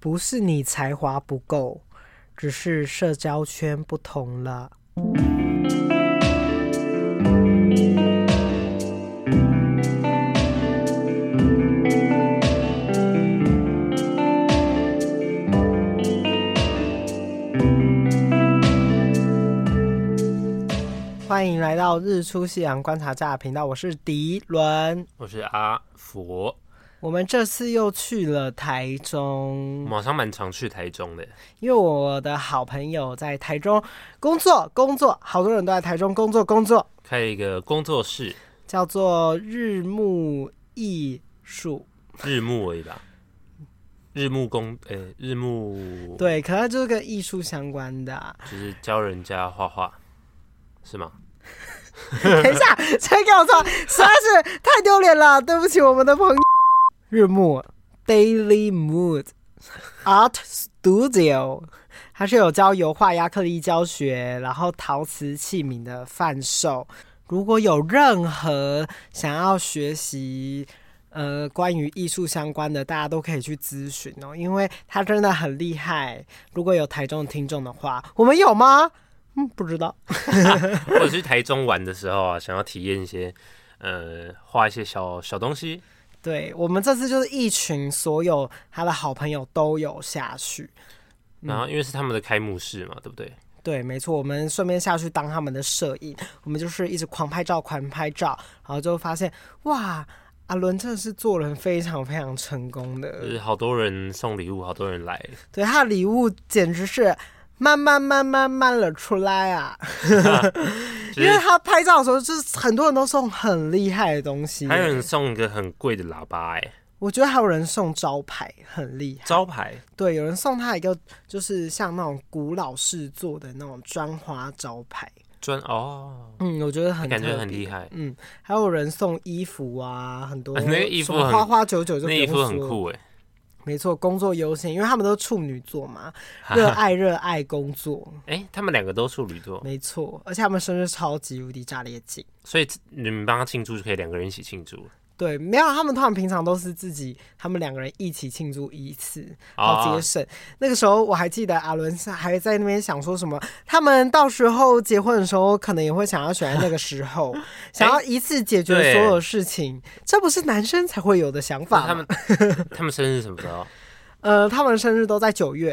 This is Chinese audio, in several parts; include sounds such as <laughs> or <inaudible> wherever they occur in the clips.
不是你才华不够，只是社交圈不同了。欢迎来到日出夕阳观察家频道，我是迪伦，我是阿佛。我们这次又去了台中，马上蛮常去台中的，因为我的好朋友在台中工作，工作，好多人都在台中工作，工作，开一个工作室，叫做日暮艺术，日暮而已吧，日暮工，诶、欸，日暮，对，可能就是跟艺术相关的、啊，就是教人家画画，是吗？<laughs> 等一下，谁给我错？实在是太丢脸了，对不起，我们的朋友。日暮 Daily Mood <laughs> Art Studio，它是有教油画、亚克力教学，然后陶瓷器皿的贩售。如果有任何想要学习呃关于艺术相关的，大家都可以去咨询哦，因为它真的很厉害。如果有台中听众的话，我们有吗？嗯，不知道。<laughs> 我去台中玩的时候啊，想要体验一些呃画一些小小东西。对，我们这次就是一群所有他的好朋友都有下去，然后因为是他们的开幕式嘛，对不对？对，没错，我们顺便下去当他们的摄影，我们就是一直狂拍照，狂拍照，然后就发现哇，阿伦真的是做人非常非常成功的，就是好多人送礼物，好多人来，对，他的礼物简直是。慢慢慢慢慢了出来啊，<laughs> 因为他拍照的时候，就是很多人都送很厉害的东西，还有人送一个很贵的喇叭哎，我觉得还有人送招牌，很厉害。招牌？对，有人送他一个，就是像那种古老式做的那种砖花招牌。砖哦，嗯，我觉得很感觉很厉害。嗯，还有人送衣服啊，很多那个衣服花花九九，就那衣服很酷哎。没错，工作优先，因为他们都处女座嘛，热爱热爱工作。哎、欸，他们两个都处女座，没错，而且他们生日超级无敌炸裂紧，所以你们帮他庆祝就可以两个人一起庆祝。对，没有，他们通常平常都是自己，他们两个人一起庆祝一次，好节省。Oh. 那个时候我还记得阿伦还在那边想说什么，他们到时候结婚的时候，可能也会想要选在那个时候，<laughs> 想要一次解决所有事情，欸、这不是男生才会有的想法吗？他们他们生日什么时候？<laughs> 呃，他们生日都在九月。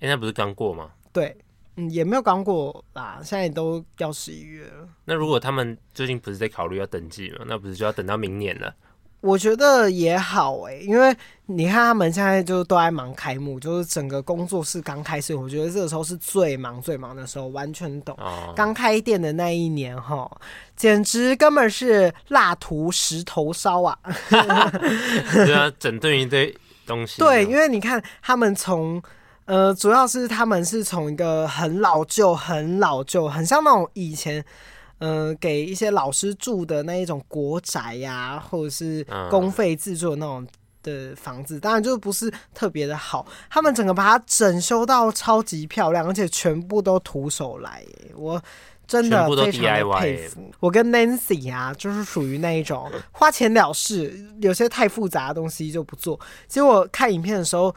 哎、欸，那不是刚过吗？对，嗯，也没有刚过啦，现在都要十一月了。那如果他们最近不是在考虑要登记吗？那不是就要等到明年了？我觉得也好哎、欸，因为你看他们现在就都在忙开幕，就是整个工作室刚开始，我觉得这个时候是最忙最忙的时候，完全懂。刚、oh. 开店的那一年哈，简直根本是蜡涂石头烧啊！<laughs> 对啊，整顿一堆东西。对，因为你看他们从呃，主要是他们是从一个很老旧、很老旧、很像那种以前。嗯、呃，给一些老师住的那一种国宅呀、啊，或者是公费自住的那种的房子，当然就不是特别的好。他们整个把它整修到超级漂亮，而且全部都徒手来，我真的非常的佩服。我跟 Nancy 啊，就是属于那一种花钱了事，有些太复杂的东西就不做。结果看影片的时候，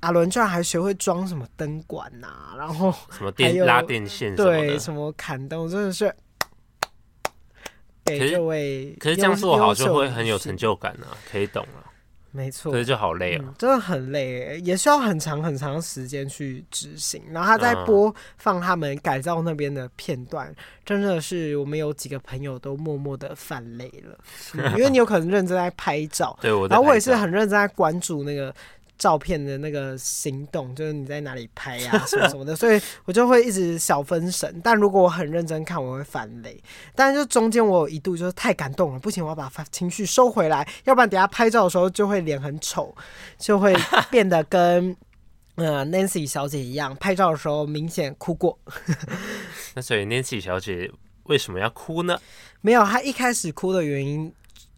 阿伦居然还学会装什么灯管呐、啊，然后什么电拉电线，对，什么砍灯，真的是。给这位可是这样做好就会很有成就感啊，可以懂了。没错，可是就好累啊、嗯，真的很累，也需要很长很长时间去执行。然后他在播放他们改造那边的片段，嗯、真的是我们有几个朋友都默默的泛泪了、嗯，因为你有可能认真在拍照，对我，然后我也是很认真在关注那个。照片的那个行动，就是你在哪里拍呀、啊，<laughs> 什么什么的，所以我就会一直小分神。但如果我很认真看，我会翻雷。但是就中间我有一度就是太感动了，不行，我要把情绪收回来，要不然等下拍照的时候就会脸很丑，就会变得跟 <laughs> 呃 Nancy 小姐一样，拍照的时候明显哭过。<laughs> 那所以 Nancy 小姐为什么要哭呢？没有，她一开始哭的原因。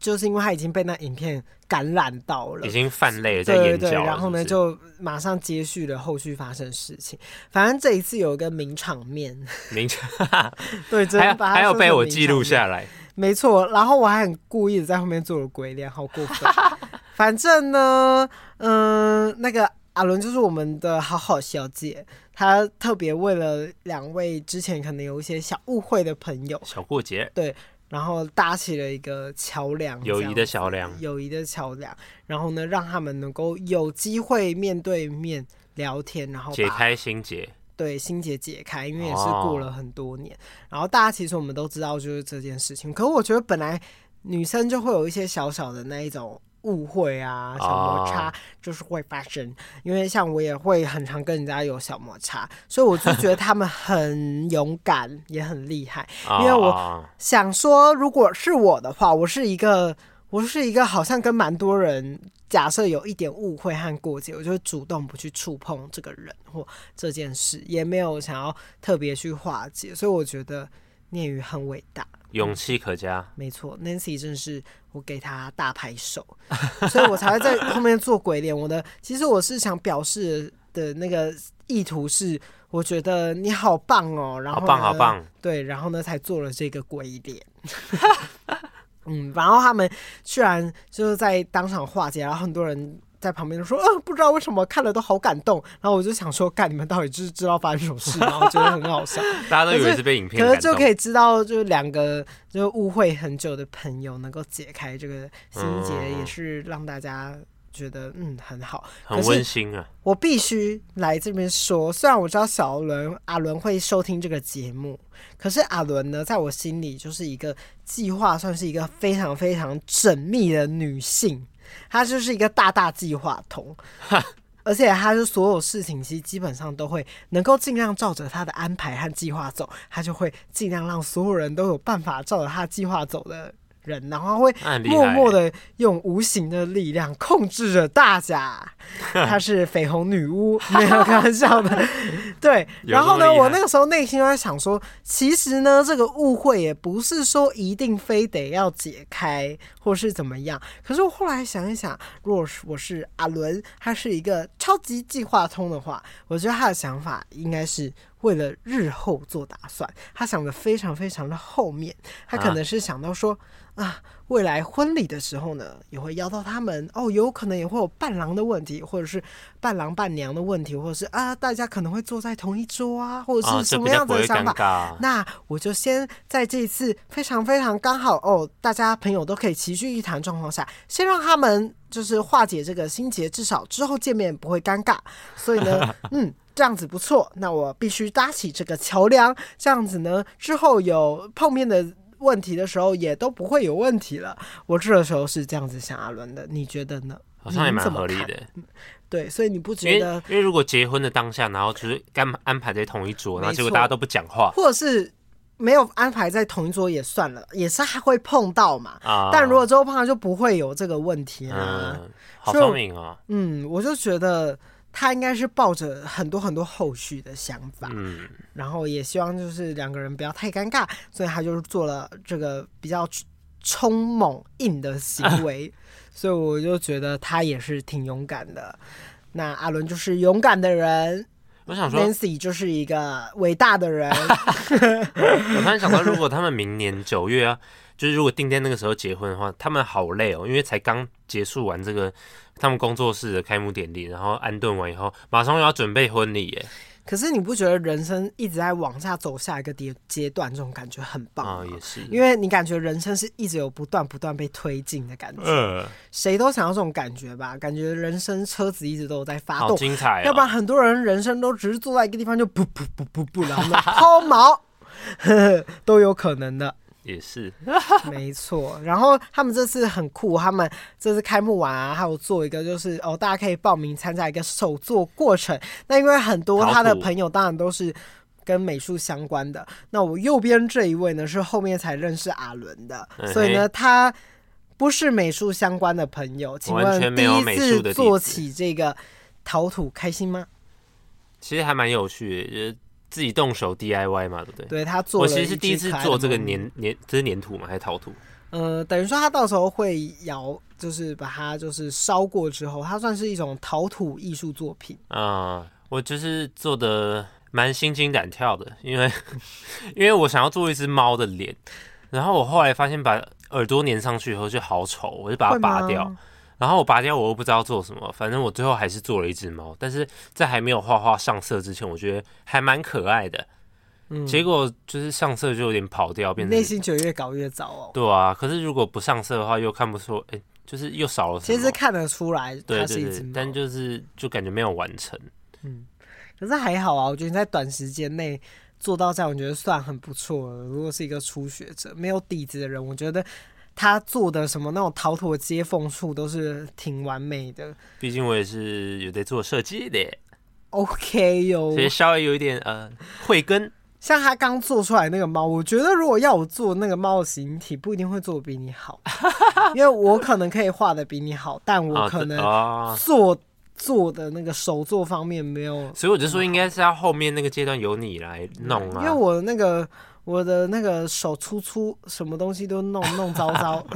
就是因为他已经被那影片感染到了，已经泛泪了，在眼角。对对，然后呢，就马上接续了后续发生的事情。反正这一次有一个名场面，名场 <laughs> 对，真的把还有被我记录下来，没错。然后我还很故意的在后面做了鬼脸，好过分。<laughs> 反正呢，嗯、呃，那个阿伦就是我们的好好小姐，她特别为了两位之前可能有一些小误会的朋友，小过节，对，然后搭起了一个桥梁，友谊的桥梁，友谊的桥梁，然后呢，让他们能够有机会面对面聊天，然后解开心结，对，心结解开，因为也是过了很多年，哦、然后大家其实我们都知道就是这件事情，可是我觉得本来女生就会有一些小小的那一种。误会啊，小摩擦就是会发生，哦、因为像我也会很常跟人家有小摩擦，所以我就觉得他们很勇敢，<laughs> 也很厉害。因为我想说，如果是我的话，我是一个，我是一个好像跟蛮多人假设有一点误会和过节，我就会主动不去触碰这个人或这件事，也没有想要特别去化解，所以我觉得念宇很伟大。勇气可嘉，嗯、没错，Nancy 真是我给他大拍手，<laughs> 所以我才会在后面做鬼脸。我的其实我是想表示的那个意图是，我觉得你好棒哦，然后好棒好棒，对，然后呢才做了这个鬼脸。<laughs> 嗯，然后他们居然就是在当场化解，然后很多人。在旁边说，嗯、呃，不知道为什么看了都好感动。然后我就想说，干，你们到底知知道发生什么事？然后觉得很好笑。<laughs> 大家都以为是被影片可是就可以知道，就两个就误会很久的朋友能够解开这个心结，嗯、也是让大家觉得嗯很好，很温馨啊。我必须来这边说，虽然我知道小伦阿伦会收听这个节目，可是阿伦呢，在我心里就是一个计划，算是一个非常非常缜密的女性。他就是一个大大计划通，而且他是所有事情其实基本上都会能够尽量照着他的安排和计划走，他就会尽量让所有人都有办法照着他计划走的。人，然后会默默的用无形的力量控制着大家。<laughs> 她是绯红女巫，没有开玩笑的。对，<laughs> 然后呢，我那个时候内心就在想说，其实呢，这个误会也不是说一定非得要解开，或是怎么样。可是我后来想一想，如果是我是阿伦，他是一个超级计划通的话，我觉得他的想法应该是为了日后做打算。他想的非常非常的后面，他可能是想到说。啊，未来婚礼的时候呢，也会邀到他们哦，有可能也会有伴郎的问题，或者是伴郎伴娘的问题，或者是啊，大家可能会坐在同一桌啊，或者是什么样子的想法。哦、那我就先在这一次非常非常刚好哦，大家朋友都可以齐聚一堂状况下，先让他们就是化解这个心结，至少之后见面不会尴尬。所以呢，<laughs> 嗯，这样子不错。那我必须搭起这个桥梁，这样子呢，之后有碰面的。问题的时候也都不会有问题了。我这个时候是这样子想阿伦的，你觉得呢？好像也蛮合理的。对，所以你不觉得？因为如果结婚的当下，然后就是安安排在同一桌，然后结果大家都不讲话，或者是没有安排在同一桌也算了，也是还会碰到嘛。啊、但如果之后碰到就不会有这个问题啊。嗯、好聪明啊！嗯，我就觉得。他应该是抱着很多很多后续的想法，嗯，然后也希望就是两个人不要太尴尬，所以他就是做了这个比较冲猛硬的行为，啊、所以我就觉得他也是挺勇敢的。那阿伦就是勇敢的人，我想说，Nancy 就是一个伟大的人。<laughs> 我突然想到，如果他们明年九月啊，就是如果定在那个时候结婚的话，他们好累哦，因为才刚结束完这个。他们工作室的开幕典礼，然后安顿完以后，马上又要准备婚礼耶。可是你不觉得人生一直在往下走下一个阶阶段，这种感觉很棒啊？也是，因为你感觉人生是一直有不断不断被推进的感觉。嗯，谁都想要这种感觉吧？感觉人生车子一直都有在发动，好精彩哦。要不然很多人人生都只是坐在一个地方就不不不不不，然后抛锚，<laughs> 都有可能的。也是，<laughs> 没错。然后他们这次很酷，他们这次开幕完啊，还有做一个就是哦，大家可以报名参加一个手作过程。那因为很多他的朋友当然都是跟美术相关的。那我右边这一位呢，是后面才认识阿伦的，嗯、所以呢，他不是美术相关的朋友。请问第一次做起这个陶土开心吗？其实还蛮有趣的，就是。自己动手 DIY 嘛，对不对？对，他做。我其实是第一次做这个粘粘，这是粘土嘛？还是陶土？呃，等于说他到时候会窑，就是把它就是烧过之后，它算是一种陶土艺术作品。啊、呃，我就是做的蛮心惊胆跳的，因为 <laughs> 因为我想要做一只猫的脸，然后我后来发现把耳朵粘上去以后就好丑，我就把它拔掉。然后我拔掉，我又不知道做什么，反正我最后还是做了一只猫。但是在还没有画画上色之前，我觉得还蛮可爱的。嗯，结果就是上色就有点跑掉，变成内心觉得越搞越糟哦。对啊，可是如果不上色的话，又看不出，哎、欸，就是又少了。其实看得出来，它是一只猫，但就是就感觉没有完成。嗯，可是还好啊，我觉得你在短时间内做到这样，我觉得算很不错了。如果是一个初学者、没有底子的人，我觉得他做的什么那种逃脱接缝处都是挺完美的。毕竟我也是有在做设计的。OK 哟，所以稍微有一点呃慧根。像他刚做出来那个猫，我觉得如果要我做那个猫的形体，不一定会做的比你好，<laughs> 因为我可能可以画的比你好，但我可能做做的那个手作方面没有。所以我就说，应该是要后面那个阶段由你来弄啊，因为我那个我的那个手粗粗，什么东西都弄弄糟糟。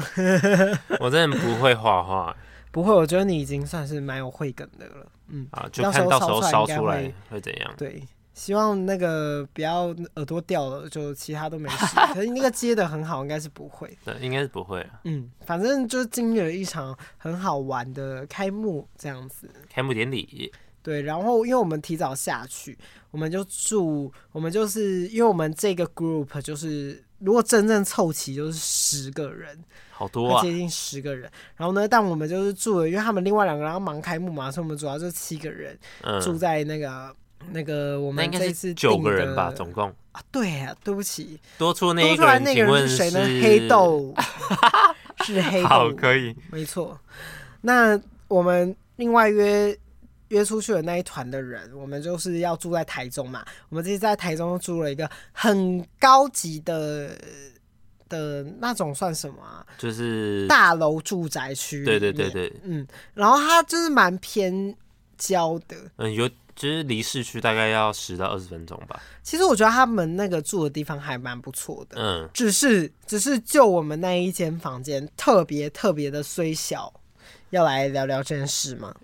<laughs> 我真的不会画画，不会，我觉得你已经算是蛮有慧根的了。嗯，啊，就看到时候烧出来会怎样？对。希望那个不要耳朵掉了，就其他都没事。<laughs> 可是那个接的很好，应该是不会。对，应该是不会。嗯，反正就经历了一场很好玩的开幕这样子。开幕典礼。对，然后因为我们提早下去，我们就住，我们就是因为我们这个 group 就是如果真正凑齐就是十个人，好多啊，接近十个人。然后呢，但我们就是住了，因为他们另外两个人要忙开幕嘛，所以我们主要就七个人、嗯、住在那个。那个我们这一次九个人吧，总共啊，对啊，对不起，多出那一个人，请问是谁呢？黑豆是黑豆，<laughs> 好，可以，没错。那我们另外约约出去的那一团的人，我们就是要住在台中嘛。我们这次在台中租了一个很高级的的那种，算什么啊？就是大楼住宅区。对对对对，嗯，然后它就是蛮偏郊的，嗯，有。其实离市区大概要十到二十分钟吧。其实我觉得他们那个住的地方还蛮不错的。嗯，只是只是就我们那一间房间特别特别的虽小，要来聊聊这件事吗？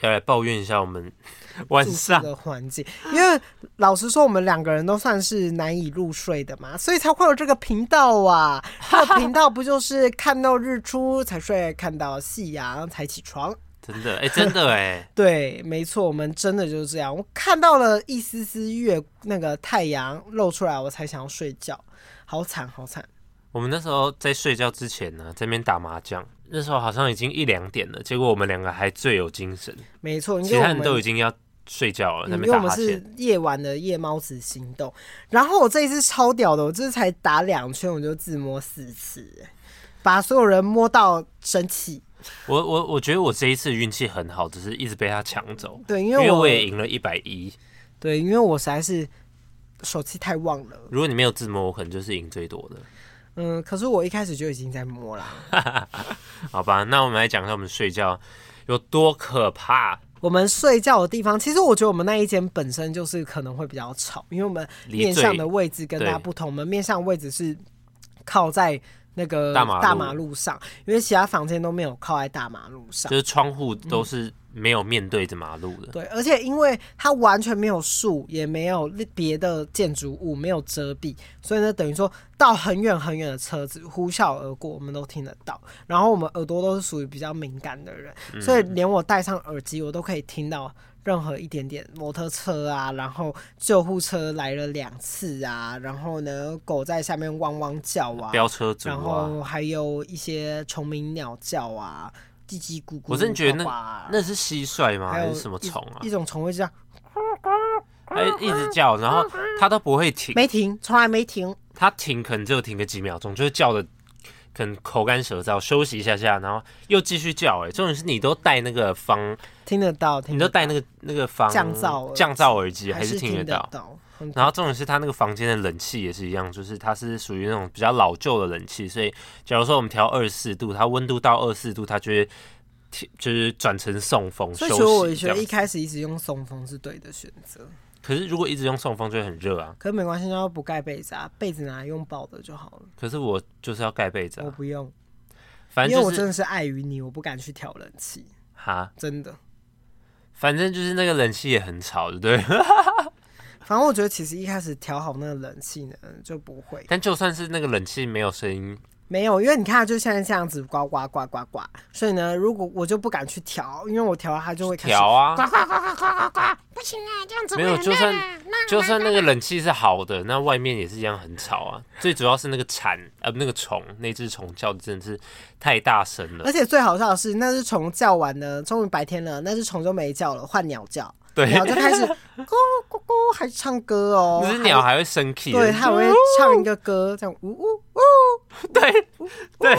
要来抱怨一下我们 <laughs> 晚上的环境，因为老实说，我们两个人都算是难以入睡的嘛，<laughs> 所以才会有这个频道啊。这个频道不就是看到日出才睡，看到夕阳才起床？真的哎、欸，真的哎、欸，<laughs> 对，没错，我们真的就是这样。我看到了一丝丝月，那个太阳露出来，我才想要睡觉，好惨，好惨。我们那时候在睡觉之前呢，在那边打麻将，那时候好像已经一两点了，结果我们两个还最有精神。没错，其他人都已经要睡觉了，那边因为我们是夜晚的夜猫子行动。然后我这一次超屌的，我这次才打两圈，我就自摸四次，把所有人摸到生气。我我我觉得我这一次运气很好，只是一直被他抢走。对，因为我，因为我也赢了一百一。对，因为我实在是手气太旺了。如果你没有自摸，我可能就是赢最多的。嗯，可是我一开始就已经在摸了。<laughs> 好吧，那我们来讲一下我们睡觉有多可怕。我们睡觉的地方，其实我觉得我们那一间本身就是可能会比较吵，因为我们面向的位置跟大家不同。我们面向的位置是靠在。那个大马路上，因为其他房间都没有靠在大马路上，就是窗户都是没有面对着马路的。对，而且因为它完全没有树，也没有别的建筑物，没有遮蔽，所以呢，等于说到很远很远的车子呼啸而过，我们都听得到。然后我们耳朵都是属于比较敏感的人，所以连我戴上耳机，我都可以听到。任何一点点摩托车啊，然后救护车来了两次啊，然后呢，狗在下面汪汪叫啊，飙车族啊，然后还有一些虫鸣鸟叫啊，叽叽咕咕。我真的觉得那那是蟋蟀吗？还是什么虫啊？一种虫会这样，哎一直叫，然后它都不会停，没停，从来没停。它停可能只有停个几秒钟，就是叫的。可能口干舌燥，休息一下下，然后又继续叫。哎，重点是你都戴那个防听得到，听得到，你都戴那个那个防降噪降噪耳机，还是听得到？得到然后重点是他那个房间的冷气也是一样，就是它是属于那种比较老旧的冷气，所以假如说我们调二十四度，它温度到二十四度，它就会就是转成送风。所以说我觉得一开始一直用送风是对的选择。可是如果一直用送风就会很热啊。可是没关系，要不盖被子啊，被子拿来用抱的就好了。可是我就是要盖被子啊。我不用，反正、就是、因为我真的是碍于你，我不敢去调冷气。哈，真的。反正就是那个冷气也很吵，对不对？<laughs> 反正我觉得其实一开始调好那个冷气呢就不会。但就算是那个冷气没有声音，没有，因为你看，就现在这样子呱呱呱呱呱，所以呢，如果我就不敢去调，因为我调了它就会开始调啊，呱呱呱呱呱呱呱，不行啊，这样子没有，就算就算那个冷气是好的，那外面也是一样很吵啊。最主要是那个蝉，呃，那个虫，那只虫叫的真的是太大声了。而且最好笑的是，那只虫叫完呢，终于白天了，那只虫就没叫了，换鸟叫。对，鸟就开始 <laughs> 咕咕咕，还唱歌哦。那只鸟还会生气，对，它还会唱一个歌，这样呜呜呜，对对，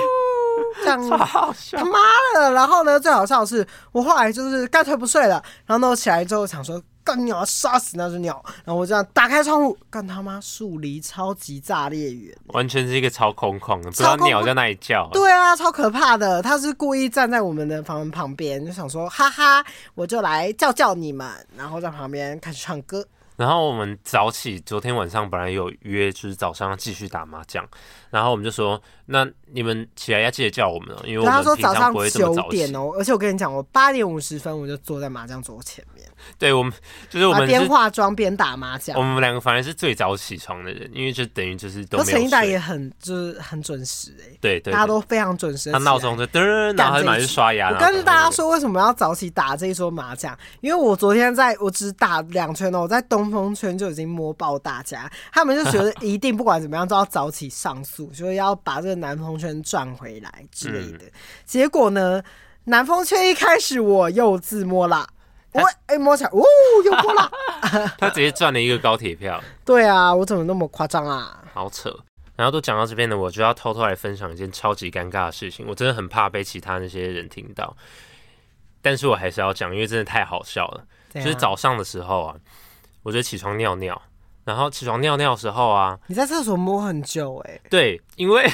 这样超好笑。他妈的！然后呢，最好笑的是，我后来就是干脆不睡了，然后呢，我起来之后想说。干鸟要杀死那只鸟，然后我这样打开窗户，干他妈树离超级炸裂远，完全是一个超空旷的，不知道鸟在那里叫。对啊，超可怕的，他是故意站在我们的房门旁边，就想说哈哈，我就来叫叫你们，然后在旁边开始唱歌。然后我们早起，昨天晚上本来有约，就是早上要继续打麻将，然后我们就说，那你们起来要记得叫我们哦，因为我们平常不会这么早起。他说早上九点哦，而且我跟你讲，我八点五十分我就坐在麻将桌前面。<laughs> 对，我们就是我们边化妆边打麻将。我们两个反而是最早起床的人，因为就等于就是都没有睡。陈一达也很就是很准时哎、欸，对，对对，大家都非常准时。他闹钟就噔，然后他就马上去刷牙。我跟大家说为什么要早起打这一桌麻将，因为我昨天在我只打两圈哦，我在东风圈就已经摸爆大家，他们就觉得一定不管怎么样都要早起上诉，就是要把这个南风圈赚回来之类的。嗯、结果呢，南风圈一开始我又自摸了。我哎、欸，摸起来，哦，又过了。<laughs> 他直接赚了一个高铁票。<laughs> 对啊，我怎么那么夸张啊？好扯。然后都讲到这边了，我就要偷偷来分享一件超级尴尬的事情。我真的很怕被其他那些人听到，但是我还是要讲，因为真的太好笑了。就是早上的时候啊，我就起床尿尿，然后起床尿尿的时候啊，你在厕所摸很久哎、欸。对，因为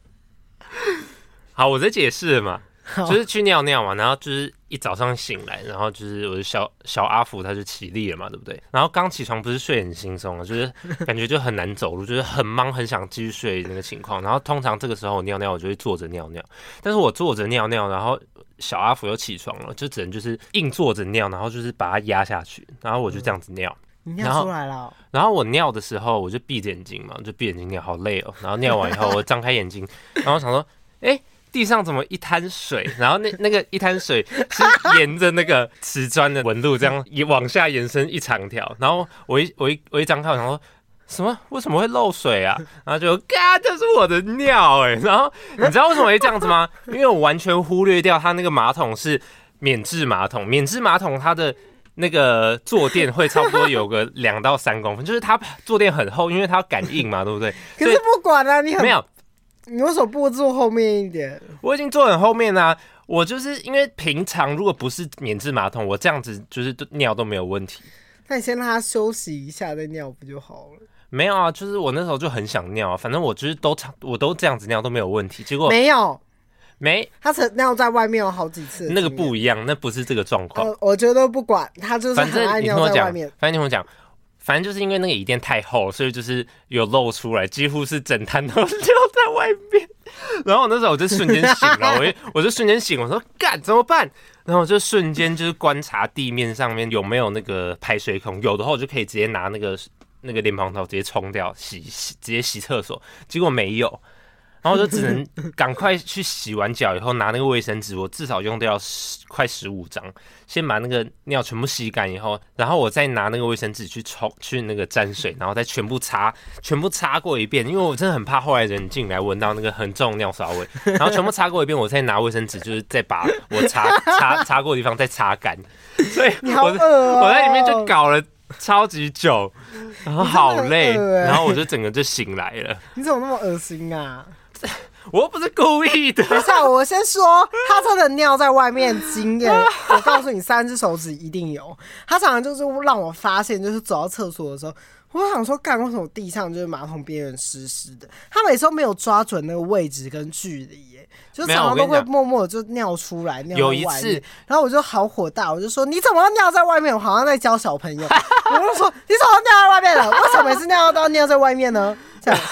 <laughs> 好，我在解释嘛。就是去尿尿嘛，然后就是一早上醒来，然后就是我的小小阿福他就起立了嘛，对不对？然后刚起床不是睡很轻松啊，就是感觉就很难走路，就是很忙，很想继续睡那个情况。然后通常这个时候我尿尿，我就会坐着尿尿。但是我坐着尿尿，然后小阿福又起床了，就只能就是硬坐着尿，然后就是把它压下去，然后我就这样子尿。你尿出来了。然后我尿的时候，我就闭着眼睛嘛，就闭眼睛尿，好累哦。然后尿完以后，我张开眼睛，然后想说，哎。地上怎么一滩水？<laughs> 然后那那个一滩水是沿着那个瓷砖的纹路这样一往下延伸一长条。然后我一我一我一张开，我想说什么？为什么会漏水啊？然后就嘎，这是我的尿哎、欸！然后你知道为什么会这样子吗？因为我完全忽略掉它那个马桶是免治马桶，免治马桶它的那个坐垫会差不多有个两到三公分，就是它坐垫很厚，因为它要感应嘛，对不对？可是不管啊，你很没有。你为什么不坐后面一点？我已经坐很后面啦、啊。我就是因为平常如果不是免治马桶，我这样子就是尿都没有问题。那你先让他休息一下再尿不就好了？没有啊，就是我那时候就很想尿啊。反正我就是都我都这样子尿都没有问题。结果没有，没，他曾尿在外面有好几次。那个不一样，那不是这个状况。我觉得不管他就是很爱尿在外面。反正你听我讲。反正就是因为那个椅垫太厚，所以就是有露出来，几乎是整摊都留在外面。然后那时候我就瞬间醒了，我就我就瞬间醒，我说干怎么办？然后我就瞬间就是观察地面上面有没有那个排水孔，有的话我就可以直接拿那个那个莲蓬头直接冲掉，洗洗直接洗厕所。结果没有。然后我就只能赶快去洗完脚以后拿那个卫生纸，我至少用掉十快十五张，先把那个尿全部吸干以后，然后我再拿那个卫生纸去冲去那个沾水，然后再全部擦全部擦过一遍，因为我真的很怕后来人进来闻到那个很重的尿骚味，然后全部擦过一遍，我再拿卫生纸就是再把我擦擦擦过的地方再擦干，所以我我在里面就搞了超级久，然后好累，然后我就整个就醒来了。你怎么那么恶心啊？<laughs> 我又不是故意的。等一下，我先说，他真的尿在外面经验，<laughs> 我告诉你，三只手指一定有。他常常就是让我发现，就是走到厕所的时候，我想说，干，为什么地上就是马桶边缘湿湿的？他每次都没有抓准那个位置跟距离，耶，就常常都会默默的就尿出来，尿一次，然后我就好火大，我就说，你怎么尿在外面？我好像在教小朋友。我就说，你怎么尿在外面了？为什么每次尿都要尿在外面呢？这样。<laughs>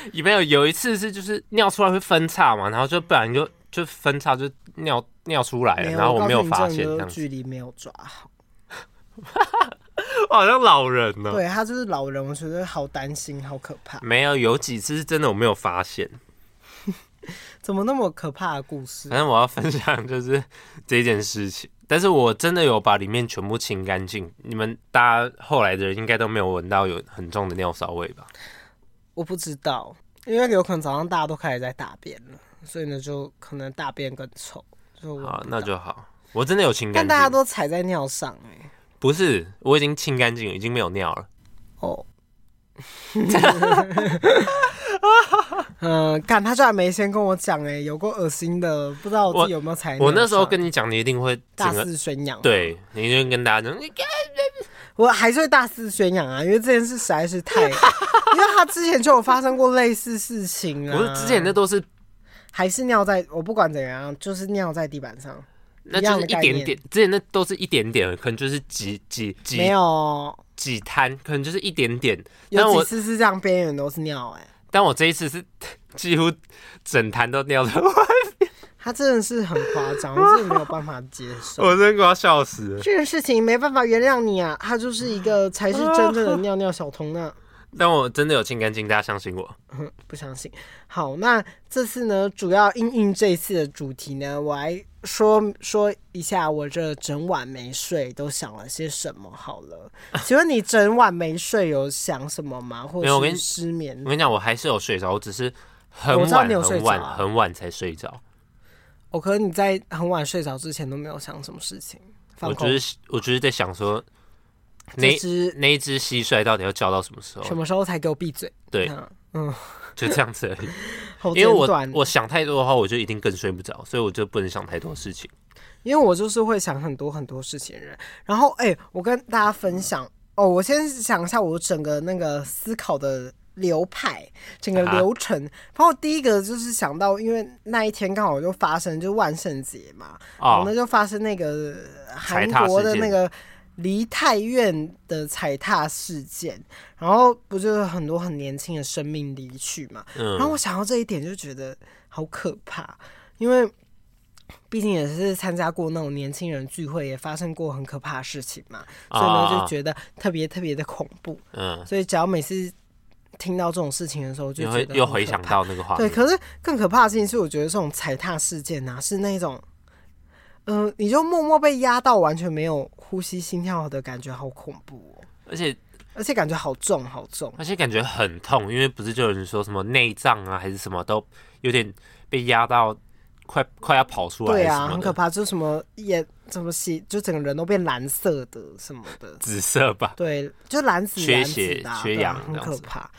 <laughs> 有没有有一次是就是尿出来会分叉嘛，然后就不然就就分叉就尿尿出来了，然后我没有发现这样距离没有抓好，<laughs> 我好像老人呢。对他就是老人，我觉得好担心，好可怕。没有有几次是真的我没有发现，<laughs> 怎么那么可怕的故事？反正我要分享就是这件事情，但是我真的有把里面全部清干净。你们大家后来的人应该都没有闻到有很重的尿骚味吧？我不知道，因为有可能早上大家都开始在大便了，所以呢，就可能大便更臭。就好，那就好。我真的有清干净，但大家都踩在尿上哎、欸。不是，我已经清干净了，已经没有尿了。哦。嗯，<laughs> <laughs> 干他居然没先跟我讲哎，有过恶心的，不知道我自己有没有踩。我那时候跟你讲，你一定会大肆宣扬。对，你就跟大家讲，我还是会大肆宣扬啊，因为这件事实在是太，因为他之前就有发生过类似事情啊。不是之前那都是还是尿在，我不管怎样，就是尿在地板上，那就是一点点。之前那都是一点点，可能就是几几几没有几滩，可能就是一点点。有几次是这样，边缘都是尿哎。但我这一次是 <laughs> 几乎整坛都尿在外面，他真的是很夸张，<laughs> 我真的没有办法接受，我真的快要笑死了。这件事情没办法原谅你啊，他就是一个才是真正的尿尿小童呢。<laughs> 但我真的有清干净，大家相信我？<laughs> 不相信。好，那这次呢，主要应应这一次的主题呢，我来说说一下我这整晚没睡都想了些什么。好了，请问你整晚没睡有想什么吗？或者是失眠？我跟你讲，我还是有睡着，我只是很晚很晚很晚才睡着。我可能你在很晚睡着之前都没有想什么事情。我就是我就是在想说。那只那一只蟋蟀到底要叫到什么时候？什么时候才给我闭嘴？对，嗯，就这样子而已。<laughs> 因为我我想太多的话，我就一定更睡不着，所以我就不能想太多事情。因为我就是会想很多很多事情的人。然后，哎、欸，我跟大家分享哦，我先想一下我整个那个思考的流派，整个流程。啊、然后第一个就是想到，因为那一天刚好就发生就万圣节嘛，哦，那就发生那个韩国的那个。梨泰院的踩踏事件，然后不就是很多很年轻的生命离去嘛？嗯，然后我想到这一点就觉得好可怕，因为毕竟也是参加过那种年轻人聚会，也发生过很可怕的事情嘛，所以呢就觉得特别特别的恐怖。嗯，所以只要每次听到这种事情的时候，就觉得又回想到那个画面。对，可是更可怕的事情是，我觉得这种踩踏事件啊，是那种。嗯、呃，你就默默被压到，完全没有呼吸、心跳的感觉，好恐怖哦！而且而且感觉好重，好重，而且感觉很痛，因为不是就有人说什么内脏啊，还是什么都有点被压到快，快快要跑出来。对啊，很可怕，就什么眼怎么洗，就整个人都变蓝色的什么的，紫色吧？对，就蓝紫蓝紫的、啊，缺氧，很可怕。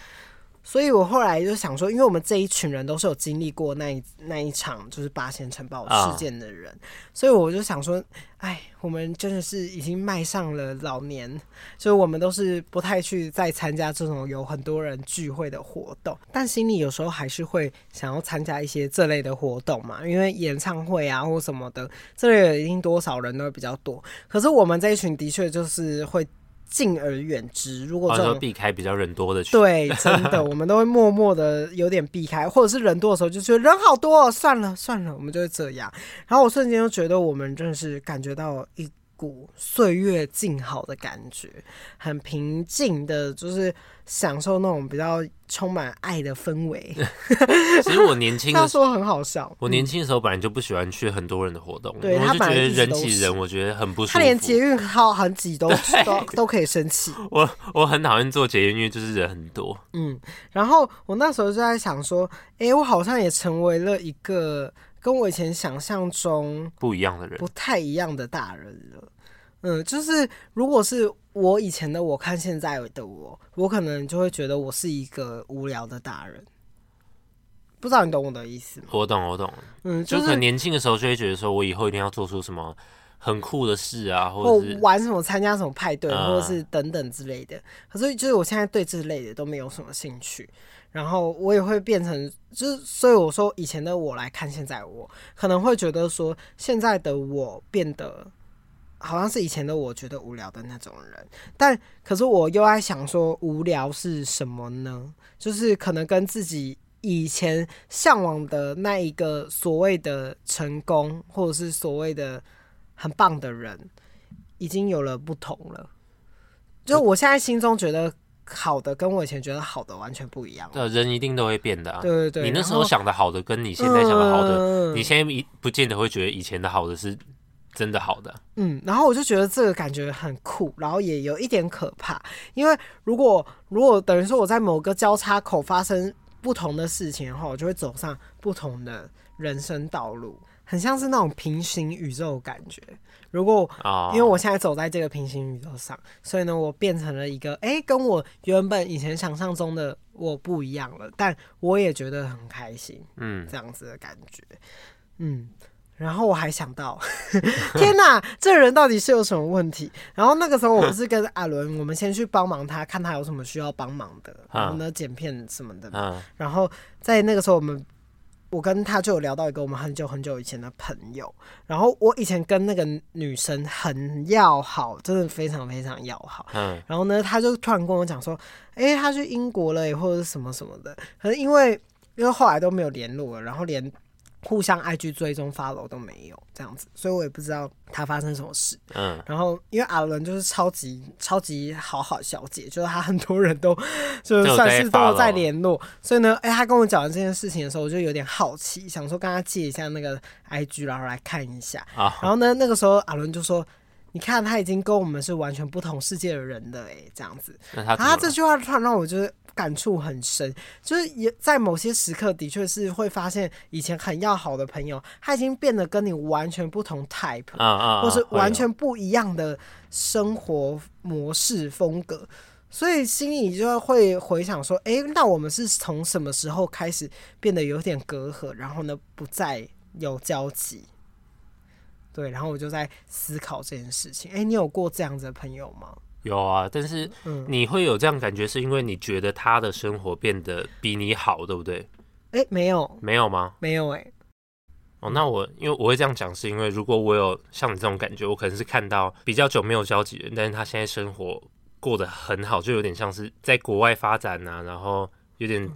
所以我后来就想说，因为我们这一群人都是有经历过那一那一场就是八仙城堡事件的人，所以我就想说，哎，我们真的是已经迈上了老年，所以我们都是不太去再参加这种有很多人聚会的活动，但心里有时候还是会想要参加一些这类的活动嘛，因为演唱会啊或什么的，这类一定多少人都会比较多。可是我们这一群的确就是会。敬而远之。如果说避开比较人多的区，对，真的，<laughs> 我们都会默默的有点避开，或者是人多的时候就觉得人好多哦，算了算了，我们就会这样。然后我瞬间就觉得我们真的是感觉到一股岁月静好的感觉，很平静的，就是享受那种比较充满爱的氛围。<laughs> 其实我年轻的时候，他说很好笑。我年轻的时候本来就不喜欢去很多人的活动，对，我就觉得人挤人，我觉得很不舒服。他连捷运好很挤都都都可以生气。我我很讨厌坐捷运，因为就是人很多。嗯，然后我那时候就在想说，哎、欸，我好像也成为了一个。跟我以前想象中不一样的人，不太一样的大人了。嗯，就是如果是我以前的我看现在的我，我可能就会觉得我是一个无聊的大人。不知道你懂我的意思吗？我懂，我懂。嗯，就是、就很年轻的时候就会觉得说，我以后一定要做出什么很酷的事啊，或者是玩什么、参加什么派对，或者是等等之类的。可是就是我现在对这类的都没有什么兴趣。然后我也会变成，就是所以我说以前的我来看现在我，可能会觉得说现在的我变得好像是以前的我觉得无聊的那种人，但可是我又在想说无聊是什么呢？就是可能跟自己以前向往的那一个所谓的成功，或者是所谓的很棒的人，已经有了不同了。就我现在心中觉得。好的跟我以前觉得好的完全不一样。呃，人一定都会变的啊。对对对，你那时候想的好的，跟你现在想的好的，嗯你现在一不见得会觉得以前的好的是真的好的。嗯，然后我就觉得这个感觉很酷，然后也有一点可怕，因为如果如果等于说我在某个交叉口发生不同的事情的话，我就会走上不同的人生道路，很像是那种平行宇宙的感觉。如果因为我现在走在这个平行宇宙上，所以呢，我变成了一个哎、欸，跟我原本以前想象中的我不一样了，但我也觉得很开心，嗯，这样子的感觉，嗯。然后我还想到，<laughs> 天哪，这人到底是有什么问题？然后那个时候我不是跟阿伦，我们先去帮忙他，看他有什么需要帮忙的，然后呢剪片什么的。然后在那个时候，我们我跟他就有聊到一个我们很久很久以前的朋友。然后我以前跟那个女生很要好，真的非常非常要好。嗯然后呢，他就突然跟我讲说：“哎，他去英国了，或者什么什么的。”可是因为因为后来都没有联络了，然后连。互相 IG 追踪 follow 都没有这样子，所以我也不知道他发生什么事。嗯，然后因为阿伦就是超级超级好好小姐，就是他很多人都就是算是都在联络，所以呢，哎、欸，他跟我讲完这件事情的时候，我就有点好奇，想说跟他借一下那个 IG，然后来看一下。啊，然后呢，那个时候阿伦就说：“你看，他已经跟我们是完全不同世界的人了，哎，这样子。”那他他这句话突然让我就是。感触很深，就是也在某些时刻，的确是会发现以前很要好的朋友，他已经变得跟你完全不同 type，啊啊，或是完全不一样的生活模式风格，所以心里就会回想说，哎，那我们是从什么时候开始变得有点隔阂，然后呢，不再有交集？对，然后我就在思考这件事情。哎，你有过这样子的朋友吗？有啊，但是你会有这样感觉，是因为你觉得他的生活变得比你好，对不对？哎、欸，没有，没有吗？没有哎、欸。哦，那我因为我会这样讲，是因为如果我有像你这种感觉，我可能是看到比较久没有交集的人，但是他现在生活过得很好，就有点像是在国外发展啊，然后有点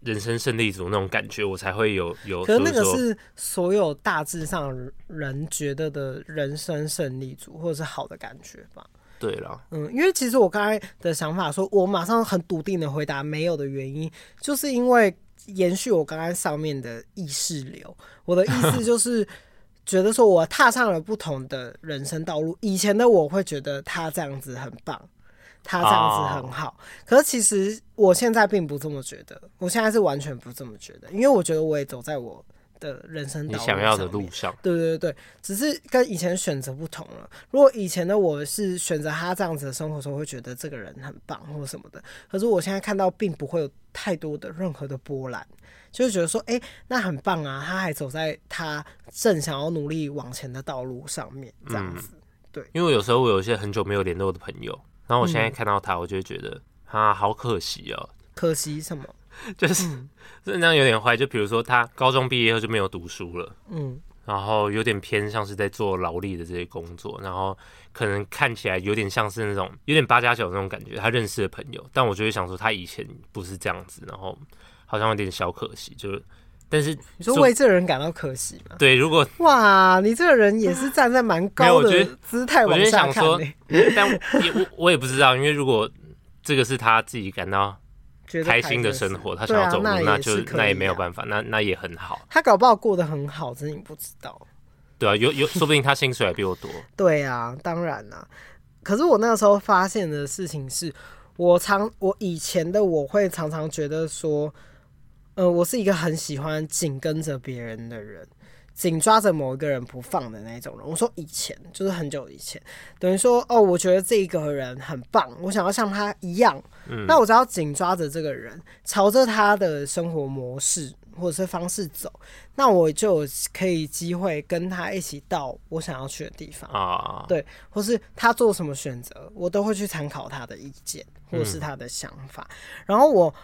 人生胜利组那种感觉，我才会有有。可是那个是所有大致上人觉得的人生胜利组，或者是好的感觉吧。对了，嗯，因为其实我刚才的想法说，我马上很笃定的回答没有的原因，就是因为延续我刚刚上面的意识流。我的意思 <laughs> 就是觉得说我踏上了不同的人生道路。以前的我会觉得他这样子很棒，他这样子很好，可是其实我现在并不这么觉得。我现在是完全不这么觉得，因为我觉得我也走在我。的人生你想要的路上，对对对，只是跟以前选择不同了。如果以前的我是选择他这样子的生活时候，会觉得这个人很棒或什么的。可是我现在看到，并不会有太多的任何的波澜，就是觉得说，哎、欸，那很棒啊，他还走在他正想要努力往前的道路上面，这样子。嗯、对，因为有时候我有一些很久没有联络的朋友，然后我现在看到他，我就会觉得，嗯、啊，好可惜哦。可惜什么？<laughs> 就是，这样有点坏。就比如说，他高中毕业后就没有读书了，嗯，然后有点偏向是在做劳力的这些工作，然后可能看起来有点像是那种有点八加九那种感觉。他认识的朋友，但我就会想说，他以前不是这样子，然后好像有点小可惜。就是，但是你说为这个人感到可惜吗？对，如果哇，你这个人也是站在蛮高的姿态往下看，欸，但也我我也不知道，因为如果这个是他自己感到。开心的生活，他想要走路，那，啊、那就那也没有办法，那那也很好。他搞不好过得很好，只是你不知道。对啊，有有，<laughs> 说不定他薪水还比我多。对啊，当然啦。可是我那个时候发现的事情是，我常我以前的我会常常觉得说，呃，我是一个很喜欢紧跟着别人的人。紧抓着某一个人不放的那种人，我说以前就是很久以前，等于说哦，我觉得这一个人很棒，我想要像他一样，嗯，那我只要紧抓着这个人，朝着他的生活模式或者是方式走，那我就可以机会跟他一起到我想要去的地方。啊，对，或是他做什么选择，我都会去参考他的意见或是他的想法，嗯，然后我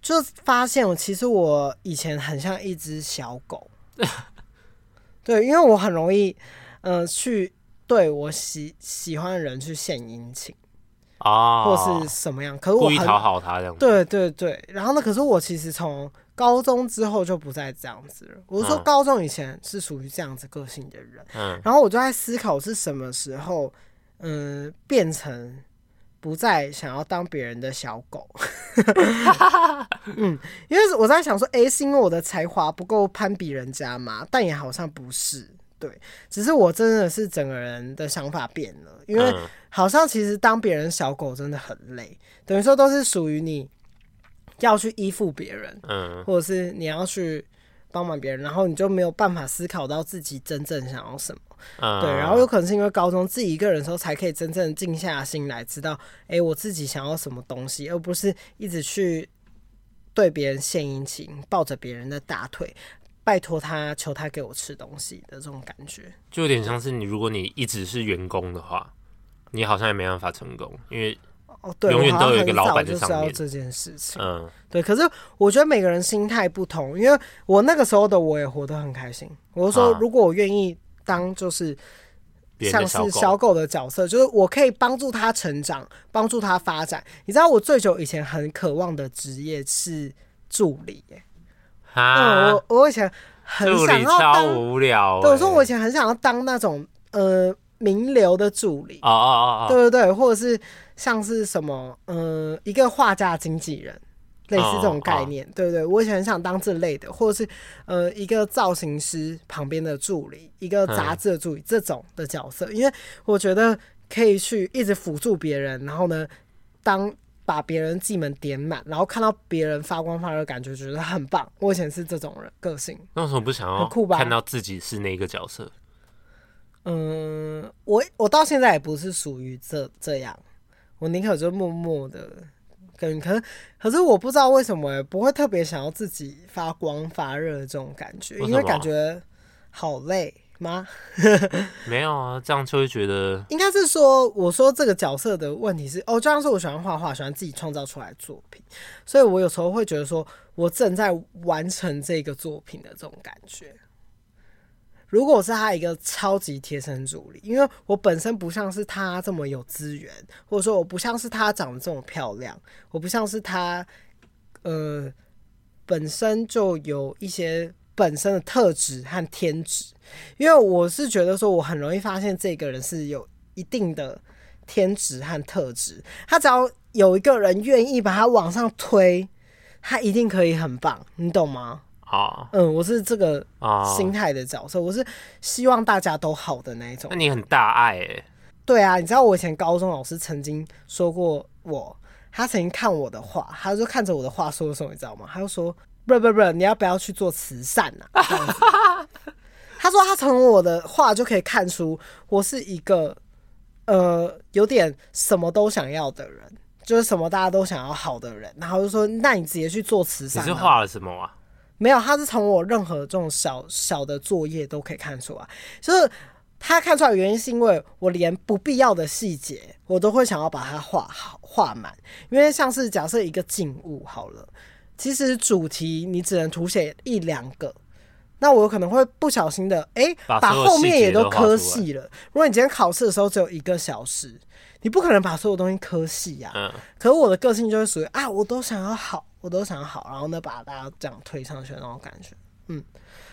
就发现，我其实我以前很像一只小狗。<laughs> 对，因为我很容易，呃，去对我喜喜欢的人去献殷勤啊，或是什么样，可是我故意讨好他这样。对对对，然后呢，可是我其实从高中之后就不再这样子了。我是说，高中以前是属于这样子个性的人，嗯，然后我就在思考是什么时候，嗯、呃，变成不再想要当别人的小狗。<laughs> 嗯，因为我在想说，哎、欸，是因为我的才华不够攀比人家嘛？但也好像不是，对，只是我真的是整个人的想法变了，因为好像其实当别人小狗真的很累，等于说都是属于你要去依附别人，嗯，或者是你要去帮忙别人，然后你就没有办法思考到自己真正想要什么。Uh, 对，然后有可能是因为高中自己一个人的时候，才可以真正静下心来，知道，哎、欸，我自己想要什么东西，而不是一直去对别人献殷勤，抱着别人的大腿，拜托他，求他给我吃东西的这种感觉，就有点像是你，如果你一直是员工的话，你好像也没办法成功，因为哦，对，永远都有一个老板就知道这件事情，嗯，对。可是我觉得每个人心态不同，因为我那个时候的我也活得很开心。我就说，如果我愿意。当就是像是小狗的角色，就是我可以帮助他成长，帮助他发展。你知道我最久以前很渴望的职业是助理我我以前很想要当，超无聊。对，我说我以前很想要当那种呃名流的助理，哦哦哦，对对对，或者是像是什么呃一个画家经纪人。类似这种概念，oh, oh. 对不对？我以前很想当这类的，或者是呃一个造型师旁边的助理，一个杂志的助理、嗯、这种的角色，因为我觉得可以去一直辅助别人，然后呢，当把别人技能点满，然后看到别人发光发热，感觉觉得很棒。我以前是这种人个性，那为什么不想要看到自己是那个角色？嗯，我我到现在也不是属于这这样，我宁可就默默的跟。可是，可是我不知道为什么也不会特别想要自己发光发热的这种感觉，因为感觉好累吗？<laughs> 没有啊，这样就会觉得应该是说，我说这个角色的问题是哦，就像是我喜欢画画，喜欢自己创造出来的作品，所以我有时候会觉得说我正在完成这个作品的这种感觉。如果是他一个超级贴身助理，因为我本身不像是他这么有资源，或者说我不像是他长得这么漂亮，我不像是他，呃，本身就有一些本身的特质和天职。因为我是觉得说，我很容易发现这个人是有一定的天职和特质，他只要有一个人愿意把他往上推，他一定可以很棒，你懂吗？啊，嗯，我是这个心态的角色，我是希望大家都好的那一种。那你很大爱哎。对啊，你知道我以前高中老师曾经说过我，他曾经看我的画，他就看着我的画说的时候，你知道吗？他就说，不不不，你要不要去做慈善啊？<laughs> 他说他从我的画就可以看出我是一个呃有点什么都想要的人，就是什么大家都想要好的人，然后就说，那你直接去做慈善。你是画了什么啊？没有，他是从我任何这种小小的作业都可以看出来，就是他看出来的原因是因为我连不必要的细节我都会想要把它画好画满，因为像是假设一个静物好了，其实主题你只能涂写一两个，那我有可能会不小心的哎、欸、把后面也都磕细了。如果你今天考试的时候只有一个小时，你不可能把所有东西磕细呀。嗯。可是我的个性就是属于啊，我都想要好。我都想好，然后呢，把大家这样推上去的那种感觉，嗯，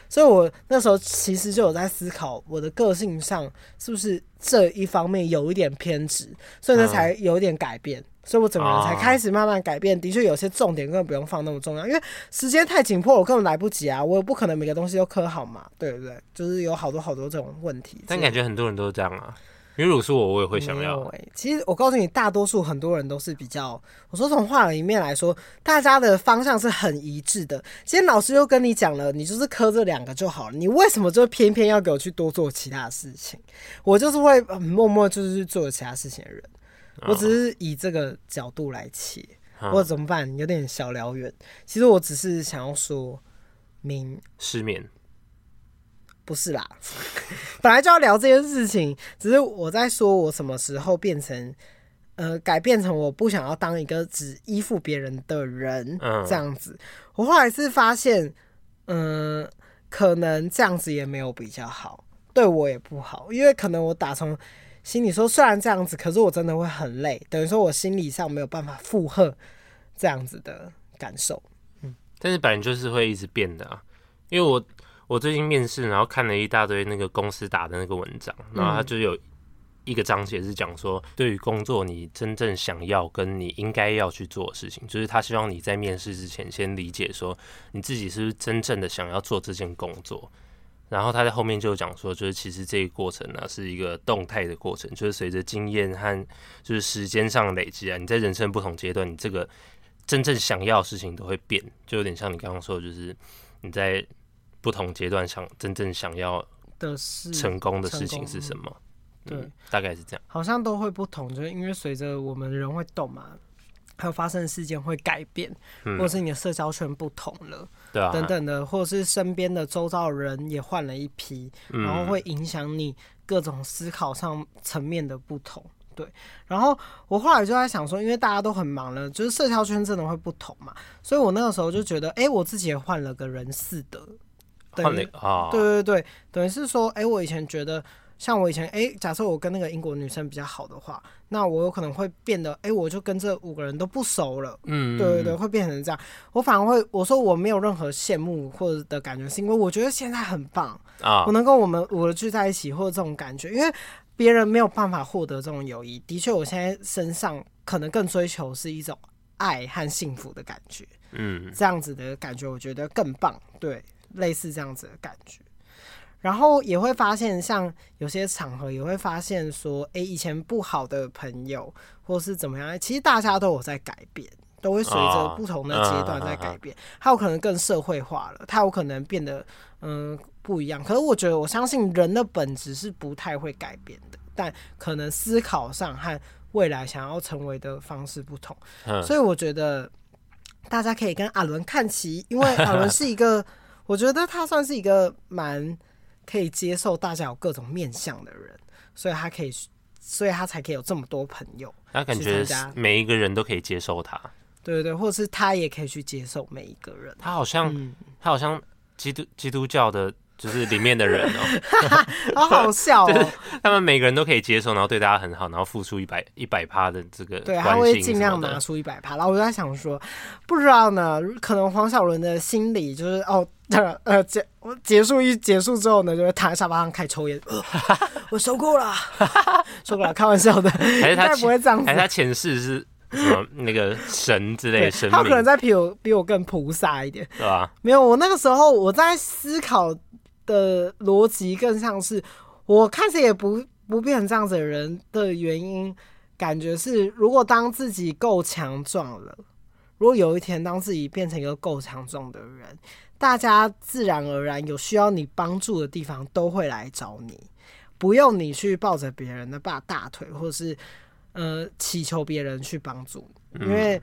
所以我那时候其实就有在思考，我的个性上是不是这一方面有一点偏执，所以呢才有一点改变，嗯、所以我整个人才开始慢慢改变。的确，有些重点根本不用放那么重要，因为时间太紧迫，我根本来不及啊，我也不可能每个东西都刻好嘛，对不对？就是有好多好多这种问题。但感觉很多人都是这样啊。因为如果是我，我也会想要。欸、其实我告诉你，大多数很多人都是比较，我说从话里面来说，大家的方向是很一致的。今天老师又跟你讲了，你就是磕这两个就好了。你为什么就偏偏要给我去多做其他事情？我就是会默默就是去做其他事情的人。我只是以这个角度来切，我、哦、怎么办？有点小聊远。其实我只是想要说明失眠。不是啦，<laughs> 本来就要聊这件事情，只是我在说我什么时候变成呃改变成我不想要当一个只依附别人的人这样子。我后来是发现，嗯、呃，可能这样子也没有比较好，对我也不好，因为可能我打从心里说，虽然这样子，可是我真的会很累，等于说我心理上没有办法负荷这样子的感受。嗯，但是本来就是会一直变的啊，因为我。我最近面试，然后看了一大堆那个公司打的那个文章，然后他就有一个章节是讲说，对于工作你真正想要跟你应该要去做的事情，就是他希望你在面试之前先理解说你自己是不是真正的想要做这件工作。然后他在后面就讲说，就是其实这个过程呢是一个动态的过程，就是随着经验和就是时间上累积啊，你在人生不同阶段，你这个真正想要的事情都会变，就有点像你刚刚说的，就是你在不同阶段想真正想要的事成功的事情是什么。对、嗯，大概是这样，好像都会不同，就是因为随着我们人会动嘛，还有发生的事件会改变，嗯、或者是你的社交圈不同了，对啊，等等的，或者是身边的周遭人也换了一批，嗯、然后会影响你各种思考上层面的不同，对。然后我后来就在想说，因为大家都很忙了，就是社交圈真的会不同嘛，所以我那个时候就觉得，哎、欸，我自己也换了个人似的，换了啊，对对对，等于是说，哎、欸，我以前觉得。像我以前，哎、欸，假设我跟那个英国女生比较好的话，那我有可能会变得，哎、欸，我就跟这五个人都不熟了。嗯，对对对，会变成这样。我反而会，我说我没有任何羡慕或者的感觉，是因为我觉得现在很棒啊，我能跟我们五个聚在一起，或者这种感觉，因为别人没有办法获得这种友谊。的确，我现在身上可能更追求是一种爱和幸福的感觉。嗯，这样子的感觉，我觉得更棒。对，类似这样子的感觉。然后也会发现，像有些场合也会发现说，哎，以前不好的朋友或是怎么样，其实大家都有在改变，都会随着不同的阶段在改变。他有可能更社会化了，他有可能变得嗯不一样。可是我觉得，我相信人的本质是不太会改变的，但可能思考上和未来想要成为的方式不同。所以我觉得大家可以跟阿伦看齐，因为阿伦是一个，我觉得他算是一个蛮。可以接受大家有各种面相的人，所以他可以，所以他才可以有这么多朋友。他感觉每一个人都可以接受他，对对对，或者是他也可以去接受每一个人。他好像，嗯、他好像基督基督教的。就是里面的人哦、喔，<laughs> 好好笑哦。<laughs> 他们每个人都可以接受，然后对大家很好，然后付出一百一百趴的这个，对，他会尽量拿出一百趴。然后我就在想说，不知道呢，可能黄小伦的心理就是哦，呃结结束一结束之后呢，就会躺在沙发上开始抽烟。<laughs> 我受够了，受够了，开玩笑的，还是他不会这样，还是他前世是什么那个神之类的神，他可能在比我比我更菩萨一点，对吧？没有，我那个时候我在思考。的逻辑更像是我看着也不不变成这样子的人的原因，感觉是如果当自己够强壮了，如果有一天当自己变成一个够强壮的人，大家自然而然有需要你帮助的地方都会来找你，不用你去抱着别人的大大腿，或是呃祈求别人去帮助，因为。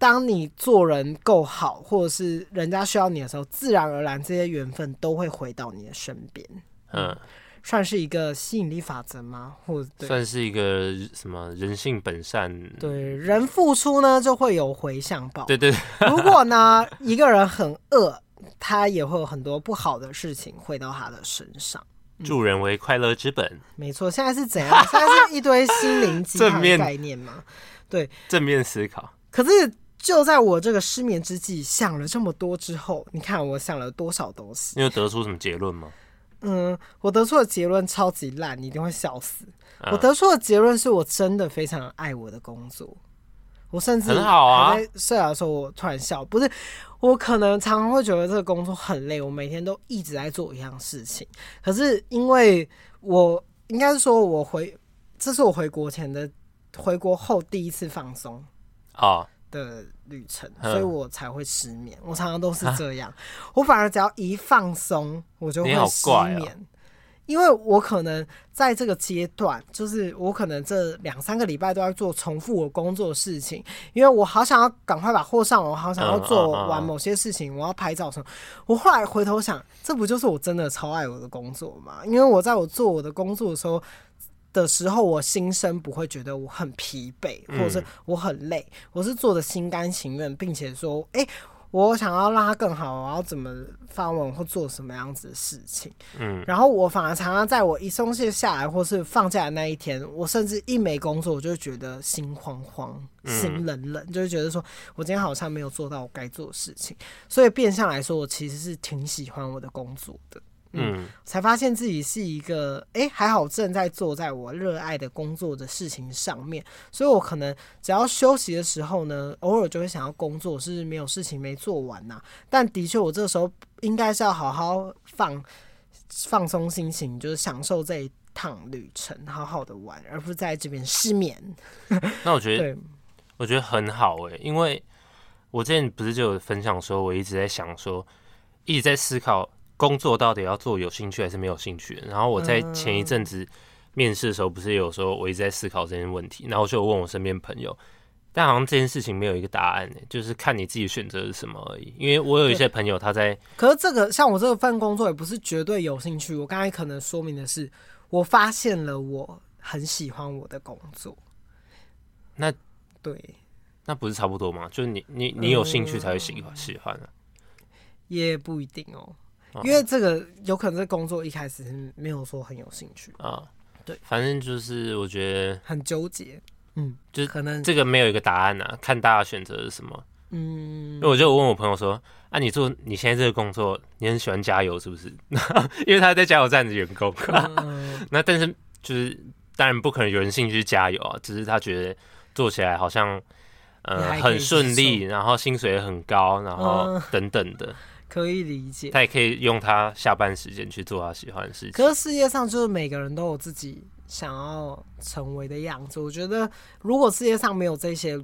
当你做人够好，或者是人家需要你的时候，自然而然这些缘分都会回到你的身边。嗯，算是一个吸引力法则吗？或者算是一个什么人性本善？对，人付出呢就会有回向报。对对。如果呢一个人很恶，他也会有很多不好的事情回到他的身上。助人为快乐之本。嗯、没错，现在是怎样？现在是一堆心灵鸡汤 <laughs> 概念吗？对，正面思考。可是。就在我这个失眠之际，想了这么多之后，你看我想了多少东西？你有得出什么结论吗？嗯，我得出的结论超级烂，你一定会笑死。啊、我得出的结论是我真的非常爱我的工作，我甚至很好啊。在睡着的时候，我突然笑，不是我可能常常会觉得这个工作很累，我每天都一直在做一样事情。可是因为我应该是说，我回这是我回国前的回国后第一次放松啊。的旅程，所以我才会失眠。我常常都是这样，我反而只要一放松，我就会失眠。因为我可能在这个阶段，就是我可能这两三个礼拜都在做重复我工作的事情，因为我好想要赶快把货上，我好想要做完某些事情，我要拍照什么。我后来回头想，这不就是我真的超爱我的工作吗？因为我在我做我的工作的时候。的时候，我心生不会觉得我很疲惫，或者是我很累，嗯、我是做的心甘情愿，并且说，哎、欸，我想要让它更好，我要怎么发文或做什么样子的事情，嗯，然后我反而常常在我一松懈下来，或是放假的那一天，我甚至一没工作，我就觉得心慌慌、心冷冷，嗯、就会觉得说我今天好像没有做到我该做的事情，所以变相来说，我其实是挺喜欢我的工作的。嗯，才发现自己是一个，哎、欸，还好正在做在我热爱的工作的事情上面，所以我可能只要休息的时候呢，偶尔就会想要工作，是没有事情没做完呐、啊。但的确，我这个时候应该是要好好放放松心情，就是享受这一趟旅程，好好的玩，而不是在这边失眠。<laughs> 那我觉得，对，我觉得很好哎、欸，因为我之前不是就有分享说，我一直在想说，一直在思考。工作到底要做有兴趣还是没有兴趣？然后我在前一阵子面试的时候，不是有时候我一直在思考这件问题，然后我就问我身边朋友，但好像这件事情没有一个答案呢，就是看你自己选择是什么而已。因为我有一些朋友他在，可是这个像我这份工作也不是绝对有兴趣。我刚才可能说明的是，我发现了我很喜欢我的工作。那对，那不是差不多吗？就是你你你有兴趣才会喜欢喜欢啊，也不一定哦。因为这个有可能这工作一开始是没有说很有兴趣。啊，对，反正就是我觉得很纠结，嗯，就是可能这个没有一个答案啊，看大家选择是什么，嗯，因为我就问我朋友说，啊，你做你现在这个工作，你很喜欢加油是不是？<laughs> 因为他在加油站的员工，嗯、<laughs> 那但是就是当然不可能有人兴趣加油啊，只是他觉得做起来好像呃很顺利，然后薪水也很高，然后等等的。嗯可以理解，他也可以用他下班时间去做他喜欢的事情。可是世界上就是每个人都有自己想要成为的样子。我觉得，如果世界上没有这些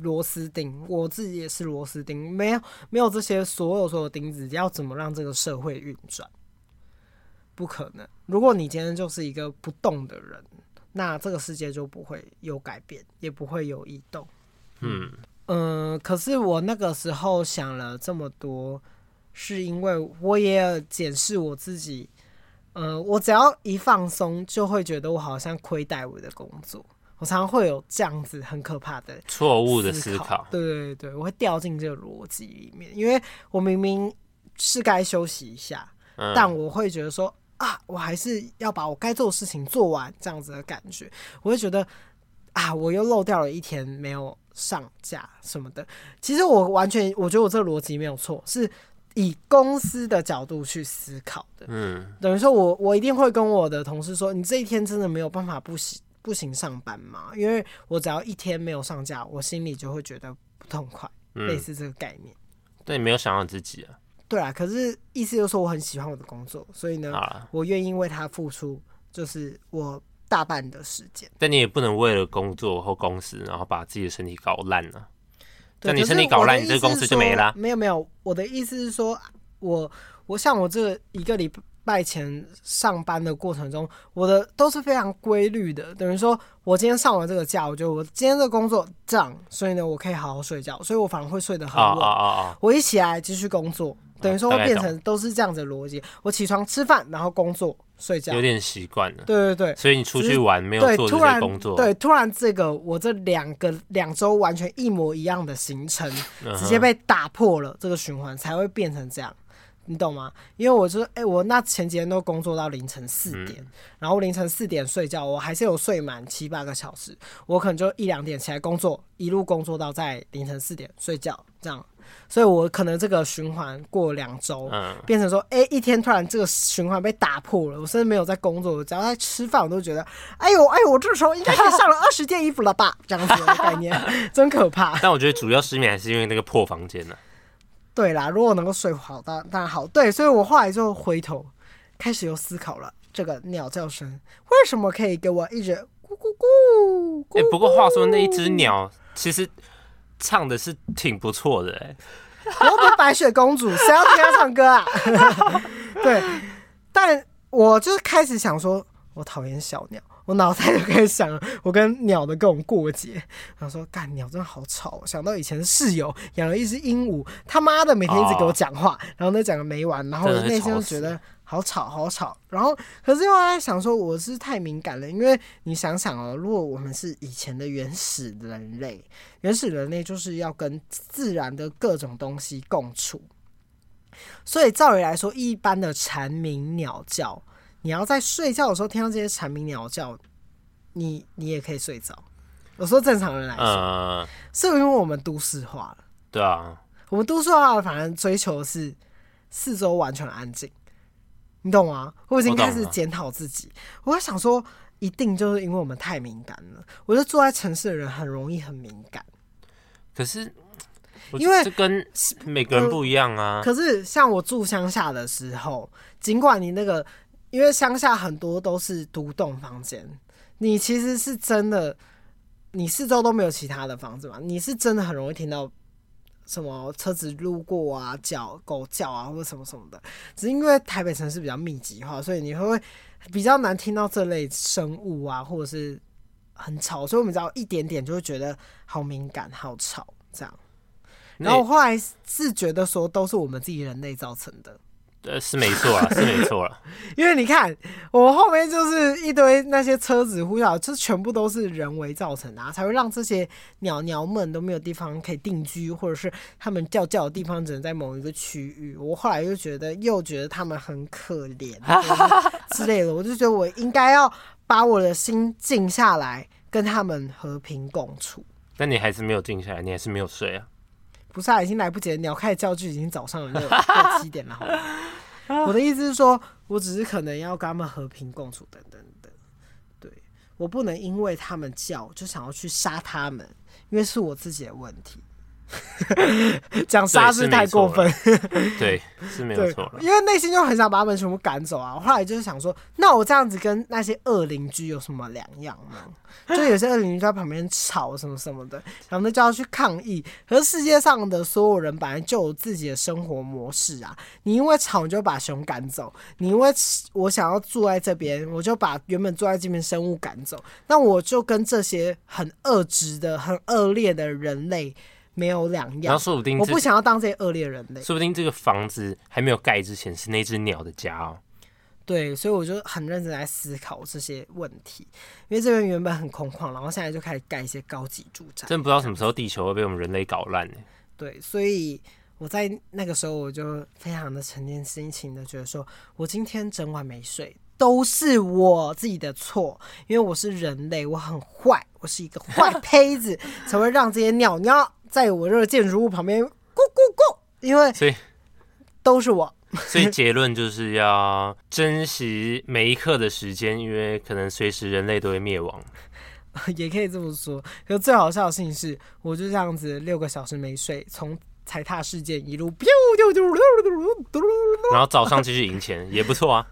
螺丝钉，我自己也是螺丝钉，没有没有这些所有所有钉子，要怎么让这个社会运转？不可能。如果你今天就是一个不动的人，那这个世界就不会有改变，也不会有移动。嗯嗯、呃，可是我那个时候想了这么多。是因为我也检视我自己，呃，我只要一放松，就会觉得我好像亏待我的工作。我常常会有这样子很可怕的错误的思考。对对对，我会掉进这个逻辑里面，因为我明明是该休息一下，嗯，但我会觉得说啊，我还是要把我该做的事情做完，这样子的感觉，我会觉得啊，我又漏掉了一天没有上架什么的。其实我完全，我觉得我这个逻辑没有错，是。以公司的角度去思考的，嗯，等于说我我一定会跟我的同事说，你这一天真的没有办法不行不行上班吗？因为我只要一天没有上架，我心里就会觉得不痛快，嗯、类似这个概念。对，你没有想到自己啊？对啊，可是意思就是说我很喜欢我的工作，所以呢，啊、我愿意为他付出，就是我大半的时间。但你也不能为了工作或公司，然后把自己的身体搞烂了。那你身体搞烂，你这个公司就没了。没有没有，我的意思是说，我我像我这一个礼拜前上班的过程中，我的都是非常规律的。等于说，我今天上完这个假，我觉得我今天这工作这样，所以呢，我可以好好睡觉，所以我反而会睡得很稳。啊啊啊！我一起来继续工作，等于说会变成都是这样子的逻辑。我起床吃饭，然后工作。睡觉有点习惯了，对对对，所以你出去玩没有做这些工作，对，突然这个我这两个两周完全一模一样的行程，直接被打破了，这个循环才会变成这样，你懂吗？因为我就哎、欸，我那前几天都工作到凌晨四点，嗯、然后凌晨四点睡觉，我还是有睡满七八个小时，我可能就一两点起来工作，一路工作到在凌晨四点睡觉，这样。所以，我可能这个循环过两周，嗯，变成说，哎、欸，一天突然这个循环被打破了。我甚至没有在工作，我只要在吃饭，我都觉得，哎呦，哎呦，我这时候应该可以上了二十件衣服了吧？这样子的概念，<laughs> 真可怕。但我觉得主要失眠还是因为那个破房间呢、啊。对啦，如果能够睡好，当当然好。对，所以我后来就回头开始又思考了，这个鸟叫声为什么可以给我一直咕咕咕？哎、欸，不过话说那一只鸟其实。唱的是挺不错的哎、欸，我不是白雪公主，谁要听她唱歌啊？<laughs> 对，但我就是开始想说，我讨厌小鸟，我脑袋就开始想我跟鸟的各种过节，然后说干鸟真的好吵，想到以前室友养了一只鹦鹉，他妈的每天一直给我讲话，然后那讲个没完，然后我内心就觉得。好吵，好吵。然后，可是又在想说，我是太敏感了。因为你想想哦，如果我们是以前的原始人类，原始人类就是要跟自然的各种东西共处。所以，照理来说，一般的蝉鸣鸟叫，你要在睡觉的时候听到这些蝉鸣鸟叫，你你也可以睡着。我说正常人来说，嗯，是因为我们都市化了。对啊，我们都市化了，反正追求的是四周完全安静。你懂吗？我已经开始检讨自己，我在想说，一定就是因为我们太敏感了。我觉得住在城市的人很容易很敏感，可是因为这跟每个人不一样啊。可是像我住乡下的时候，尽管你那个，因为乡下很多都是独栋房间，你其实是真的，你四周都没有其他的房子嘛，你是真的很容易听到什么车子路过啊、叫狗叫啊，或者什么什么的。只是因为台北城市比较密集化，所以你会比较难听到这类生物啊，或者是很吵，所以我们只要一点点就会觉得好敏感、好吵这样。然后我后来是觉得说，都是我们自己人类造成的。呃，是没错啊，是没 <laughs> 错了。因为你看，我后面就是一堆那些车子呼啸，这全部都是人为造成的啊，才会让这些鸟鸟们都没有地方可以定居，或者是他们叫叫的地方只能在某一个区域。我后来又觉得，又觉得他们很可怜 <laughs> 之类的，我就觉得我应该要把我的心静下来，跟他们和平共处。但你还是没有静下来，你还是没有睡啊。不是啊，已经来不及了。鸟开始叫就已经早上了六六 <laughs> 七点了，好吗？我的意思是说，我只是可能要跟他们和平共处，等等等。对，我不能因为他们叫就想要去杀他们，因为是我自己的问题。<laughs> 讲杀是太过分，对，是没 <laughs> 有错了。因为内心就很想把他们全部赶走啊。后来就是想说，那我这样子跟那些恶邻居有什么两样吗？<laughs> 就有些恶邻居在旁边吵什么什么的，然后呢就要去抗议。可是世界上的所有人本来就有自己的生活模式啊。你因为吵你就把熊赶走，你因为我想要住在这边，我就把原本住在这边生物赶走。那我就跟这些很恶质的、很恶劣的人类。没有两样，然后说不定我不想要当这些恶劣人类。说不定这个房子还没有盖之前是那只鸟的家哦。对，所以我就很认真在思考这些问题，因为这边原本很空旷，然后现在就开始盖一些高级住宅。真不知道什么时候地球会被我们人类搞烂呢？对，所以我在那个时候我就非常的沉淀心情的，觉得说我今天整晚没睡都是我自己的错，因为我是人类，我很坏，我是一个坏胚子，<laughs> 才会让这些鸟鸟。在我这个建筑物旁边，咕咕咕，因为所以都是我，<laughs> 所以结论就是要珍惜每一刻的时间，因为可能随时人类都会灭亡，<laughs> 也可以这么说。可最好笑的事情是，我就这样子六个小时没睡，从踩踏事件一路，然后早上继续赢钱，<laughs> 也不错啊。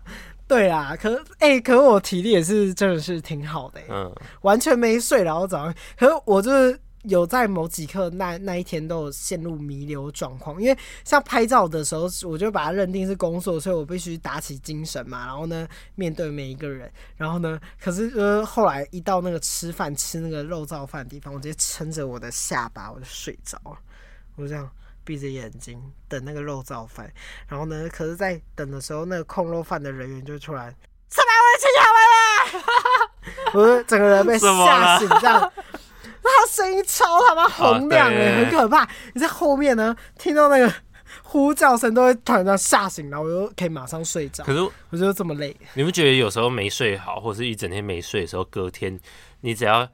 对啊，可哎、欸，可是我体力也是真的是挺好的，嗯，完全没睡，然后早上，可是我就是。有在某几刻那那一天都有陷入弥留状况，因为像拍照的时候，我就把它认定是工作，所以我必须打起精神嘛。然后呢，面对每一个人，然后呢，<laughs> 可是呃后来一到那个吃饭吃那个肉燥饭的地方，我直接撑着我的下巴我就睡着了，我就这样闭着眼睛等那个肉燥饭。然后呢，可是在等的时候，那个控肉饭的人员就突然三百位亲友们，我整个人被吓醒这样。<laughs> 那他声音超他妈洪亮哎、欸，很可怕。你在后面呢，听到那个 <laughs> 呼叫声，都会突然间吓醒，然后我就可以马上睡着。可是我觉得这么累，你不觉得有时候没睡好，或者是一整天没睡的时候，隔天你只要。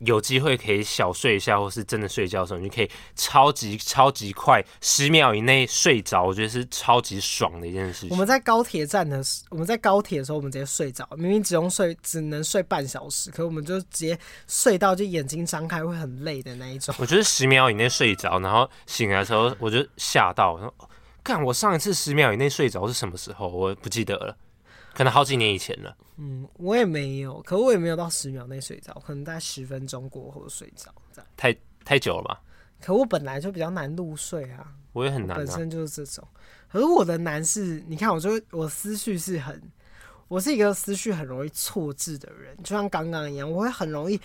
有机会可以小睡一下，或是真的睡觉的时候，你可以超级超级快，十秒以内睡着，我觉得是超级爽的一件事情。我们在高铁站的时，我们在高铁的时候，我们直接睡着，明明只用睡，只能睡半小时，可我们就直接睡到就眼睛张开会很累的那一种。我觉得十秒以内睡着，然后醒来的时候，我就吓到，我说，干，我上一次十秒以内睡着是什么时候？我不记得了。可能好几年以前了。嗯，我也没有，可我也没有到十秒内睡着，可能在十分钟过后睡着这样。太太久了吧？可我本来就比较难入睡啊。我也很难、啊，本身就是这种。可是我的难是，你看，我就我思绪是很，我是一个思绪很容易错置的人，就像刚刚一样，我会很容易，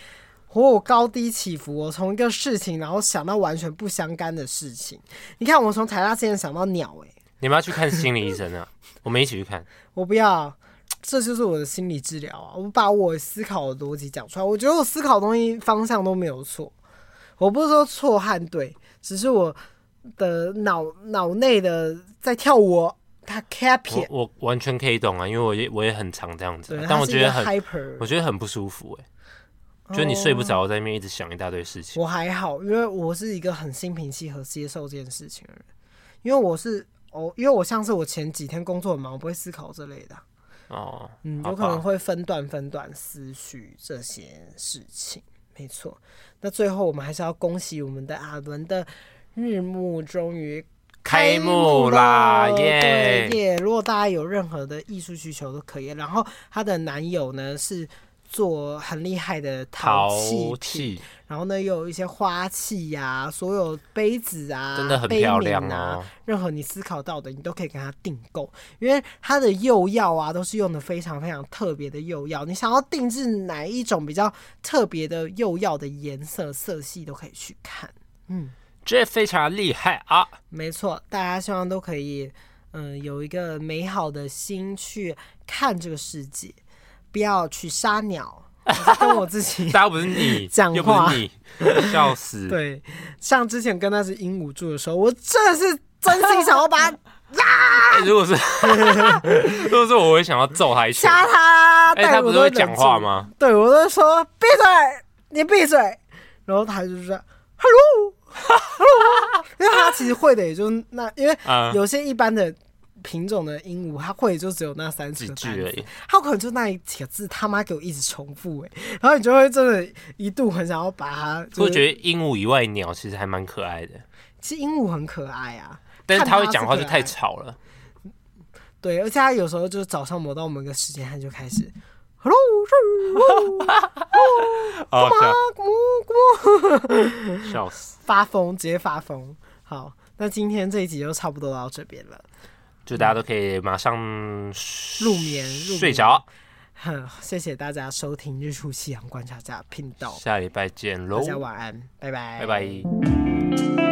我高低起伏，我从一个事情，然后想到完全不相干的事情。你看，我从台大之前想到鸟、欸，哎，你们要去看心理医生啊？<laughs> 我们一起去看。我不要。这就是我的心理治疗啊！我把我思考的逻辑讲出来，我觉得我思考的东西方向都没有错。我不是说错和对，只是我的脑脑内的在跳舞。它 capping，我我完全可以懂啊，因为我也我也很常这样子，但我觉得很我觉得很不舒服哎、欸，就是你睡不着，在那边一直想一大堆事情。我还好，因为我是一个很心平气和接受这件事情的人，因为我是。哦，因为我像是我前几天工作很忙，我不会思考这类的。哦，嗯，有可能会分段分段思绪这些事情，没错。那最后我们还是要恭喜我们的阿伦的日暮终于开幕啦！耶耶！如果大家有任何的艺术需求都可以。然后她的男友呢是。做很厉害的陶器品，然后呢，又有一些花器呀、啊，所有杯子啊，真的很漂亮啊。任何你思考到的，你都可以跟他订购，因为它的釉药啊，都是用的非常非常特别的釉药。你想要定制哪一种比较特别的釉药的颜色、色系，都可以去看。嗯，这非常厉害啊！没错，大家希望都可以，嗯，有一个美好的心去看这个世界。不要去杀鸟，<laughs> 跟我自己，<laughs> 大家不是你讲话，你笑死。<laughs> 对，像之前跟那只鹦鹉住的时候，我真的是真心想要把它啊、欸！如果是，如果是我，会想要揍他一拳，掐他。哎、欸，他不是会讲话吗？对，我都说闭嘴，你闭嘴。然后他就是说 hello，hello，因为他其实会的也就那，因为有些一般的。品种的鹦鹉，它会就只有那三十个字而已，它可能就那几个字，他妈给我一直重复哎，然后你就会真的一度很想要把它。我觉得鹦鹉以外鸟其实还蛮可爱的。其实鹦鹉很可爱啊，但是它会讲话就太吵了。对，而且它有时候就是早上磨到某个时间，它就开始，hello，好笑，笑 <laughs> 死，发疯，直接发疯。好，那今天这一集就差不多到这边了。就大家都可以马上入眠睡着。哼，<laughs> 谢谢大家收听日出夕阳观察家频道，下礼拜见喽！大家晚安，拜拜，拜拜。